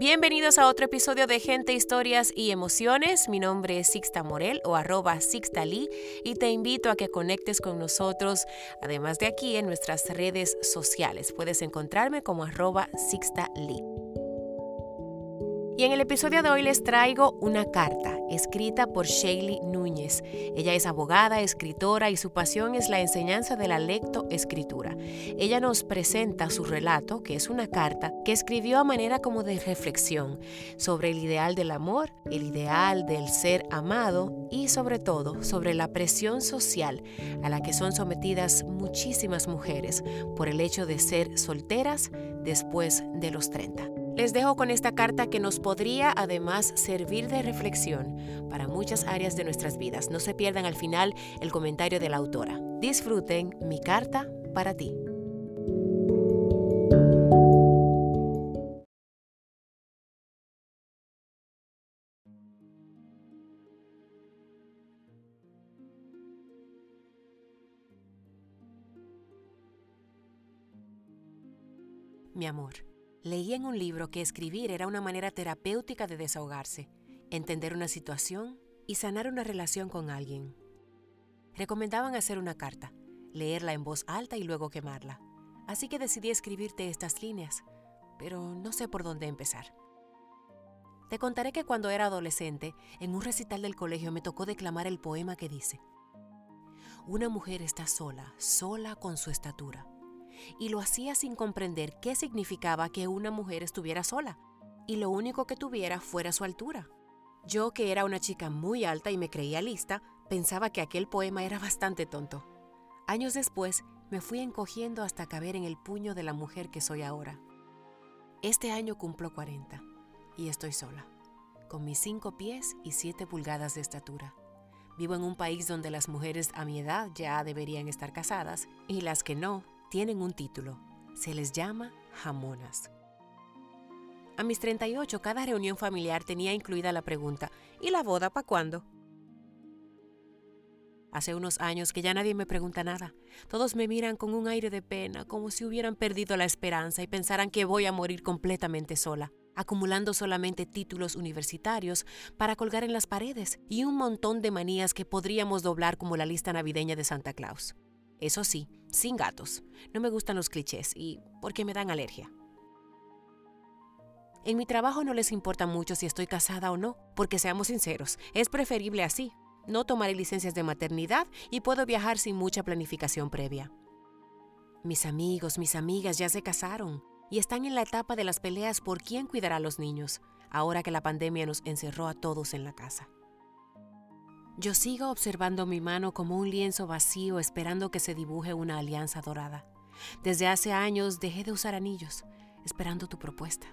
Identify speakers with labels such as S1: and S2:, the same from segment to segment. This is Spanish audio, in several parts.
S1: Bienvenidos a otro episodio de Gente, Historias y Emociones. Mi nombre es Sixta Morel o arroba Sixta Lee y te invito a que conectes con nosotros, además de aquí, en nuestras redes sociales. Puedes encontrarme como arroba Sixta Lee. Y en el episodio de hoy les traigo una carta escrita por Shaylee Núñez. Ella es abogada, escritora y su pasión es la enseñanza de la lectoescritura. Ella nos presenta su relato, que es una carta que escribió a manera como de reflexión sobre el ideal del amor, el ideal del ser amado y sobre todo sobre la presión social a la que son sometidas muchísimas mujeres por el hecho de ser solteras después de los 30. Les dejo con esta carta que nos podría además servir de reflexión para muchas áreas de nuestras vidas. No se pierdan al final el comentario de la autora. Disfruten mi carta para ti. Mi amor. Leí en un libro que escribir era una manera terapéutica de desahogarse, entender una situación y sanar una relación con alguien. Recomendaban hacer una carta, leerla en voz alta y luego quemarla. Así que decidí escribirte estas líneas, pero no sé por dónde empezar. Te contaré que cuando era adolescente, en un recital del colegio me tocó declamar el poema que dice, Una mujer está sola, sola con su estatura y lo hacía sin comprender qué significaba que una mujer estuviera sola y lo único que tuviera fuera su altura. Yo, que era una chica muy alta y me creía lista, pensaba que aquel poema era bastante tonto. Años después, me fui encogiendo hasta caber en el puño de la mujer que soy ahora. Este año cumplo 40 y estoy sola, con mis 5 pies y 7 pulgadas de estatura. Vivo en un país donde las mujeres a mi edad ya deberían estar casadas y las que no tienen un título. Se les llama jamonas. A mis 38, cada reunión familiar tenía incluida la pregunta, ¿y la boda para cuándo? Hace unos años que ya nadie me pregunta nada. Todos me miran con un aire de pena, como si hubieran perdido la esperanza y pensaran que voy a morir completamente sola, acumulando solamente títulos universitarios para colgar en las paredes y un montón de manías que podríamos doblar como la lista navideña de Santa Claus. Eso sí, sin gatos. No me gustan los clichés y porque me dan alergia. En mi trabajo no les importa mucho si estoy casada o no, porque seamos sinceros, es preferible así. No tomaré licencias de maternidad y puedo viajar sin mucha planificación previa. Mis amigos, mis amigas ya se casaron y están en la etapa de las peleas por quién cuidará a los niños, ahora que la pandemia nos encerró a todos en la casa. Yo sigo observando mi mano como un lienzo vacío esperando que se dibuje una alianza dorada. Desde hace años dejé de usar anillos, esperando tu propuesta.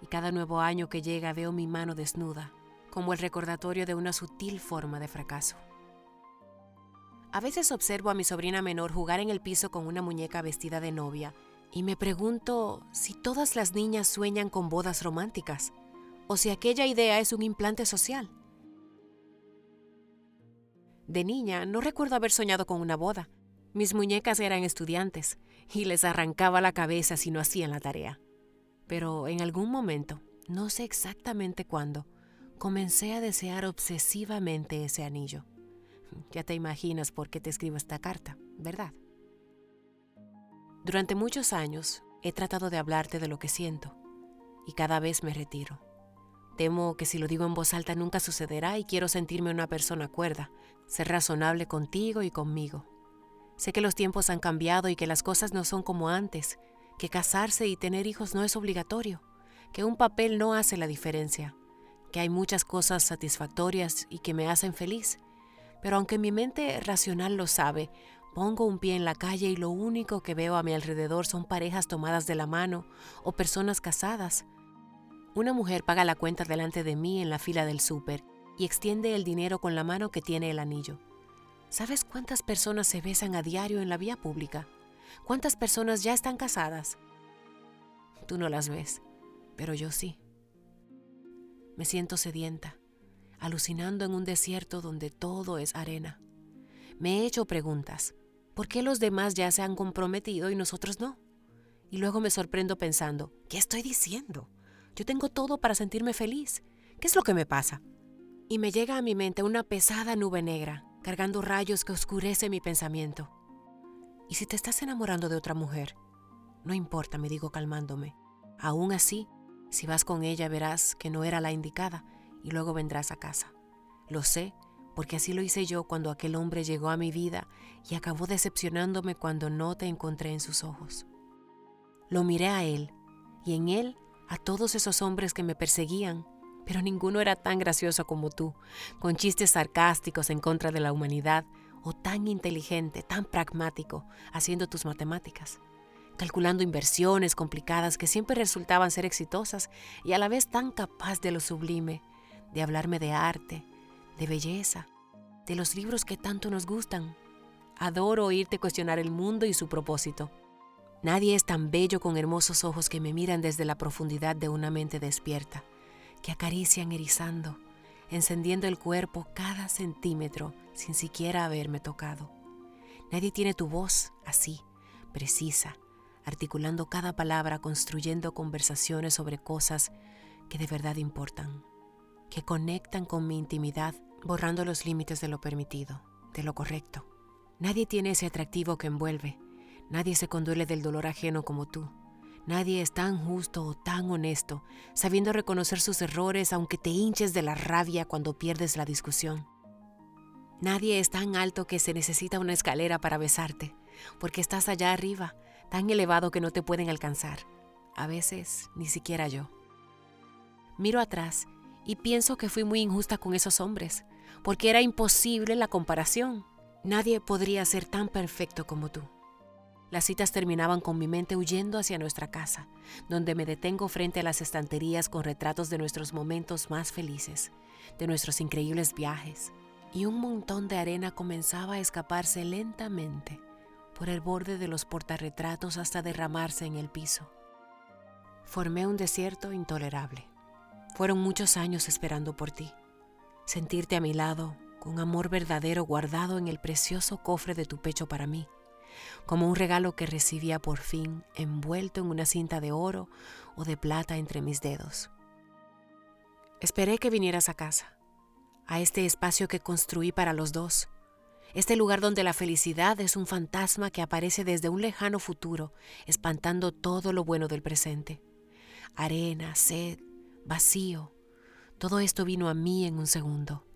S1: Y cada nuevo año que llega veo mi mano desnuda, como el recordatorio de una sutil forma de fracaso. A veces observo a mi sobrina menor jugar en el piso con una muñeca vestida de novia y me pregunto si todas las niñas sueñan con bodas románticas o si aquella idea es un implante social. De niña no recuerdo haber soñado con una boda. Mis muñecas eran estudiantes y les arrancaba la cabeza si no hacían la tarea. Pero en algún momento, no sé exactamente cuándo, comencé a desear obsesivamente ese anillo. Ya te imaginas por qué te escribo esta carta, ¿verdad? Durante muchos años he tratado de hablarte de lo que siento y cada vez me retiro. Temo que si lo digo en voz alta nunca sucederá y quiero sentirme una persona cuerda, ser razonable contigo y conmigo. Sé que los tiempos han cambiado y que las cosas no son como antes, que casarse y tener hijos no es obligatorio, que un papel no hace la diferencia, que hay muchas cosas satisfactorias y que me hacen feliz. Pero aunque mi mente racional lo sabe, pongo un pie en la calle y lo único que veo a mi alrededor son parejas tomadas de la mano o personas casadas Una mujer paga la cuenta delante de mí en la fila del súper y extiende el dinero con la mano que tiene el anillo. ¿Sabes cuántas personas se besan a diario en la vía pública? ¿Cuántas personas ya están casadas? Tú no las ves, pero yo sí. Me siento sedienta, alucinando en un desierto donde todo es arena. Me he hecho preguntas. ¿Por qué los demás ya se han comprometido y nosotros no? Y luego me sorprendo pensando, ¿qué estoy diciendo? Yo tengo todo para sentirme feliz. ¿Qué es lo que me pasa? Y me llega a mi mente una pesada nube negra, cargando rayos que oscurece mi pensamiento. ¿Y si te estás enamorando de otra mujer? No importa, me digo calmándome. Aún así, si vas con ella verás que no era la indicada y luego vendrás a casa. Lo sé porque así lo hice yo cuando aquel hombre llegó a mi vida y acabó decepcionándome cuando no te encontré en sus ojos. Lo miré a él y en él a todos esos hombres que me perseguían, pero ninguno era tan gracioso como tú, con chistes sarcásticos en contra de la humanidad, o tan inteligente, tan pragmático, haciendo tus matemáticas, calculando inversiones complicadas que siempre resultaban ser exitosas y a la vez tan capaz de lo sublime, de hablarme de arte, de belleza, de los libros que tanto nos gustan. Adoro oírte cuestionar el mundo y su propósito. Nadie es tan bello con hermosos ojos que me miran desde la profundidad de una mente despierta, que acarician erizando, encendiendo el cuerpo cada centímetro sin siquiera haberme tocado. Nadie tiene tu voz así, precisa, articulando cada palabra, construyendo conversaciones sobre cosas que de verdad importan, que conectan con mi intimidad, borrando los límites de lo permitido, de lo correcto. Nadie tiene ese atractivo que envuelve, Nadie se conduele del dolor ajeno como tú. Nadie es tan justo o tan honesto, sabiendo reconocer sus errores aunque te hinches de la rabia cuando pierdes la discusión. Nadie es tan alto que se necesita una escalera para besarte, porque estás allá arriba, tan elevado que no te pueden alcanzar. A veces ni siquiera yo. Miro atrás y pienso que fui muy injusta con esos hombres, porque era imposible la comparación. Nadie podría ser tan perfecto como tú. Las citas terminaban con mi mente huyendo hacia nuestra casa, donde me detengo frente a las estanterías con retratos de nuestros momentos más felices, de nuestros increíbles viajes, y un montón de arena comenzaba a escaparse lentamente por el borde de los portarretratos hasta derramarse en el piso. Formé un desierto intolerable. Fueron muchos años esperando por ti. Sentirte a mi lado, con amor verdadero guardado en el precioso cofre de tu pecho para mí como un regalo que recibía por fin envuelto en una cinta de oro o de plata entre mis dedos. Esperé que vinieras a casa, a este espacio que construí para los dos, este lugar donde la felicidad es un fantasma que aparece desde un lejano futuro, espantando todo lo bueno del presente. Arena, sed, vacío, todo esto vino a mí en un segundo.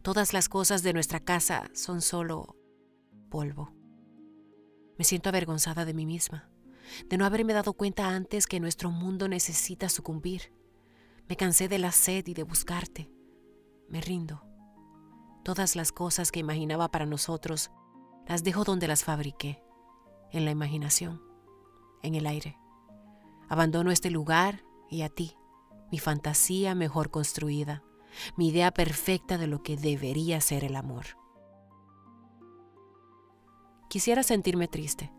S1: Todas las cosas de nuestra casa son solo polvo. Me siento avergonzada de mí misma, de no haberme dado cuenta antes que nuestro mundo necesita sucumbir. Me cansé de la sed y de buscarte. Me rindo. Todas las cosas que imaginaba para nosotros las dejo donde las fabriqué, en la imaginación, en el aire. Abandono este lugar y a ti, mi fantasía mejor construida, mi idea perfecta de lo que debería ser el amor. Quisiera sentirme triste,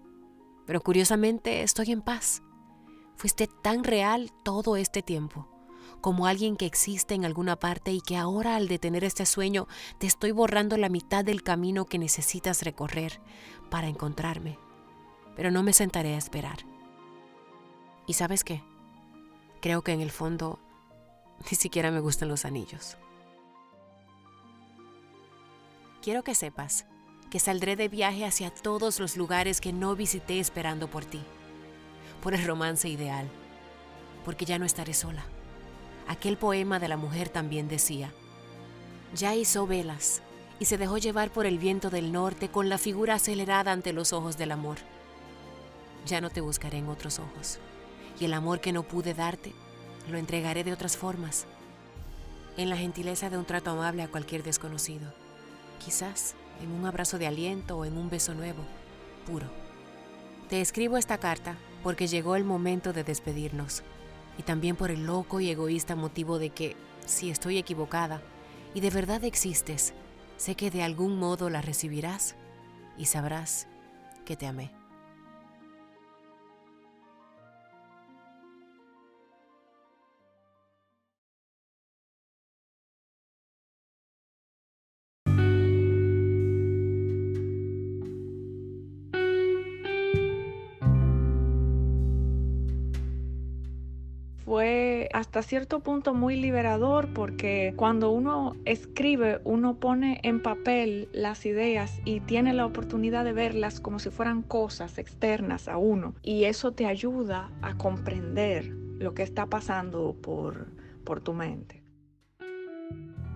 S1: pero curiosamente estoy en paz. Fuiste tan real todo este tiempo, como alguien que existe en alguna parte y que ahora al detener este sueño te estoy borrando la mitad del camino que necesitas recorrer para encontrarme. Pero no me sentaré a esperar. ¿Y sabes qué? Creo que en el fondo ni siquiera me gustan los anillos. Quiero que sepas que saldré de viaje hacia todos los lugares que no visité esperando por ti, por el romance ideal, porque ya no estaré sola. Aquel poema de la mujer también decía, ya hizo velas y se dejó llevar por el viento del norte con la figura acelerada ante los ojos del amor. Ya no te buscaré en otros ojos, y el amor que no pude darte, lo entregaré de otras formas, en la gentileza de un trato amable a cualquier desconocido. Quizás en un abrazo de aliento o en un beso nuevo, puro. Te escribo esta carta porque llegó el momento de despedirnos. y también por el loco y egoísta motivo de que, si estoy equivocada y de verdad existes, sé que de algún modo la recibirás y sabrás que te amé.
S2: Hasta cierto punto muy liberador porque cuando uno escribe, uno pone en papel las ideas y tiene la oportunidad de verlas como si fueran cosas externas a uno. Y eso te ayuda a comprender lo que está pasando por, por tu mente.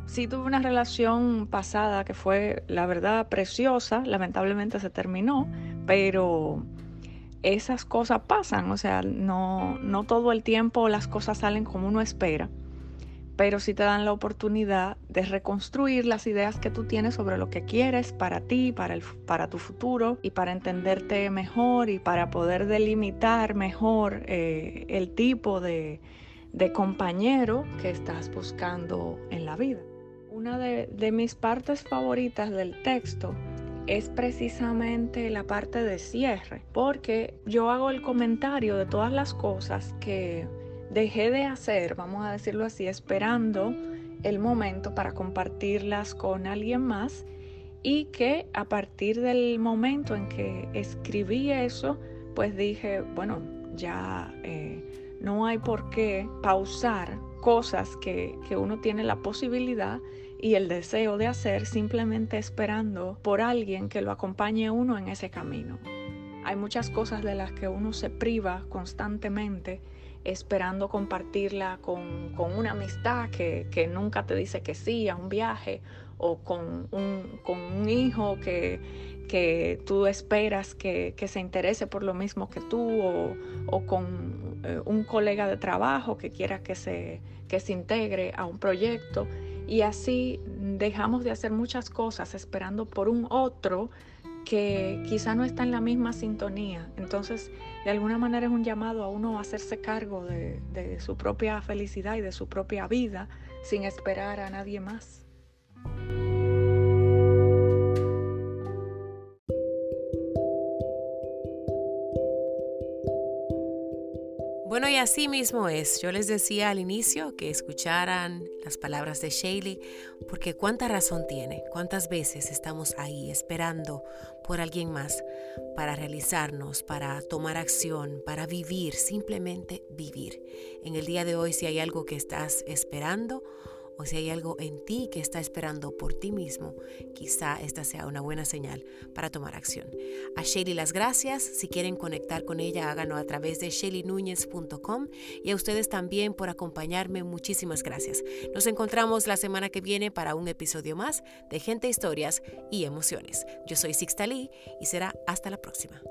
S2: Sí tuve una relación pasada que fue, la verdad, preciosa. Lamentablemente se terminó, pero esas cosas pasan, o sea, no, no todo el tiempo las cosas salen como uno espera, pero sí te dan la oportunidad de reconstruir las ideas que tú tienes sobre lo que quieres para ti, para, el, para tu futuro y para entenderte mejor y para poder delimitar mejor eh, el tipo de, de, compañero que estás buscando en la vida. Una de, de mis partes favoritas del texto es precisamente la parte de cierre, porque yo hago el comentario de todas las cosas que dejé de hacer, vamos a decirlo así, esperando el momento para compartirlas con alguien más y que a partir del momento en que escribí eso, pues dije, bueno, ya eh, no hay por qué pausar cosas que, que uno tiene la posibilidad y el deseo de hacer simplemente esperando por alguien que lo acompañe uno en ese camino. Hay muchas cosas de las que uno se priva constantemente esperando compartirla con, una amistad que, nunca te dice que sí a un viaje o con un, hijo que, que, tú esperas que, se interese por lo mismo que tú o, con eh, un colega de trabajo que quiera que se, que se integre a un proyecto y así dejamos de hacer muchas cosas esperando por un otro que quizá no está en la misma sintonía. Entonces, de alguna manera es un llamado a uno a hacerse cargo de, de su propia felicidad y de su propia vida sin esperar a nadie más.
S1: Bueno, y así mismo es. Yo les decía al inicio que escucharan las palabras de Shaley, porque cuánta razón tiene, cuántas veces estamos ahí esperando por alguien más para realizarnos, para tomar acción, para vivir, simplemente vivir. En el día de hoy, si hay algo que estás esperando, o si hay algo en ti que está esperando por ti mismo, quizá esta sea una buena señal para tomar acción. A Shelly las gracias. Si quieren conectar con ella, háganlo a través de shellynuñez.com y a ustedes también por acompañarme. Muchísimas gracias. Nos encontramos la semana que viene para un episodio más de Gente, Historias y Emociones. Yo soy Sixta Lee y será hasta la próxima.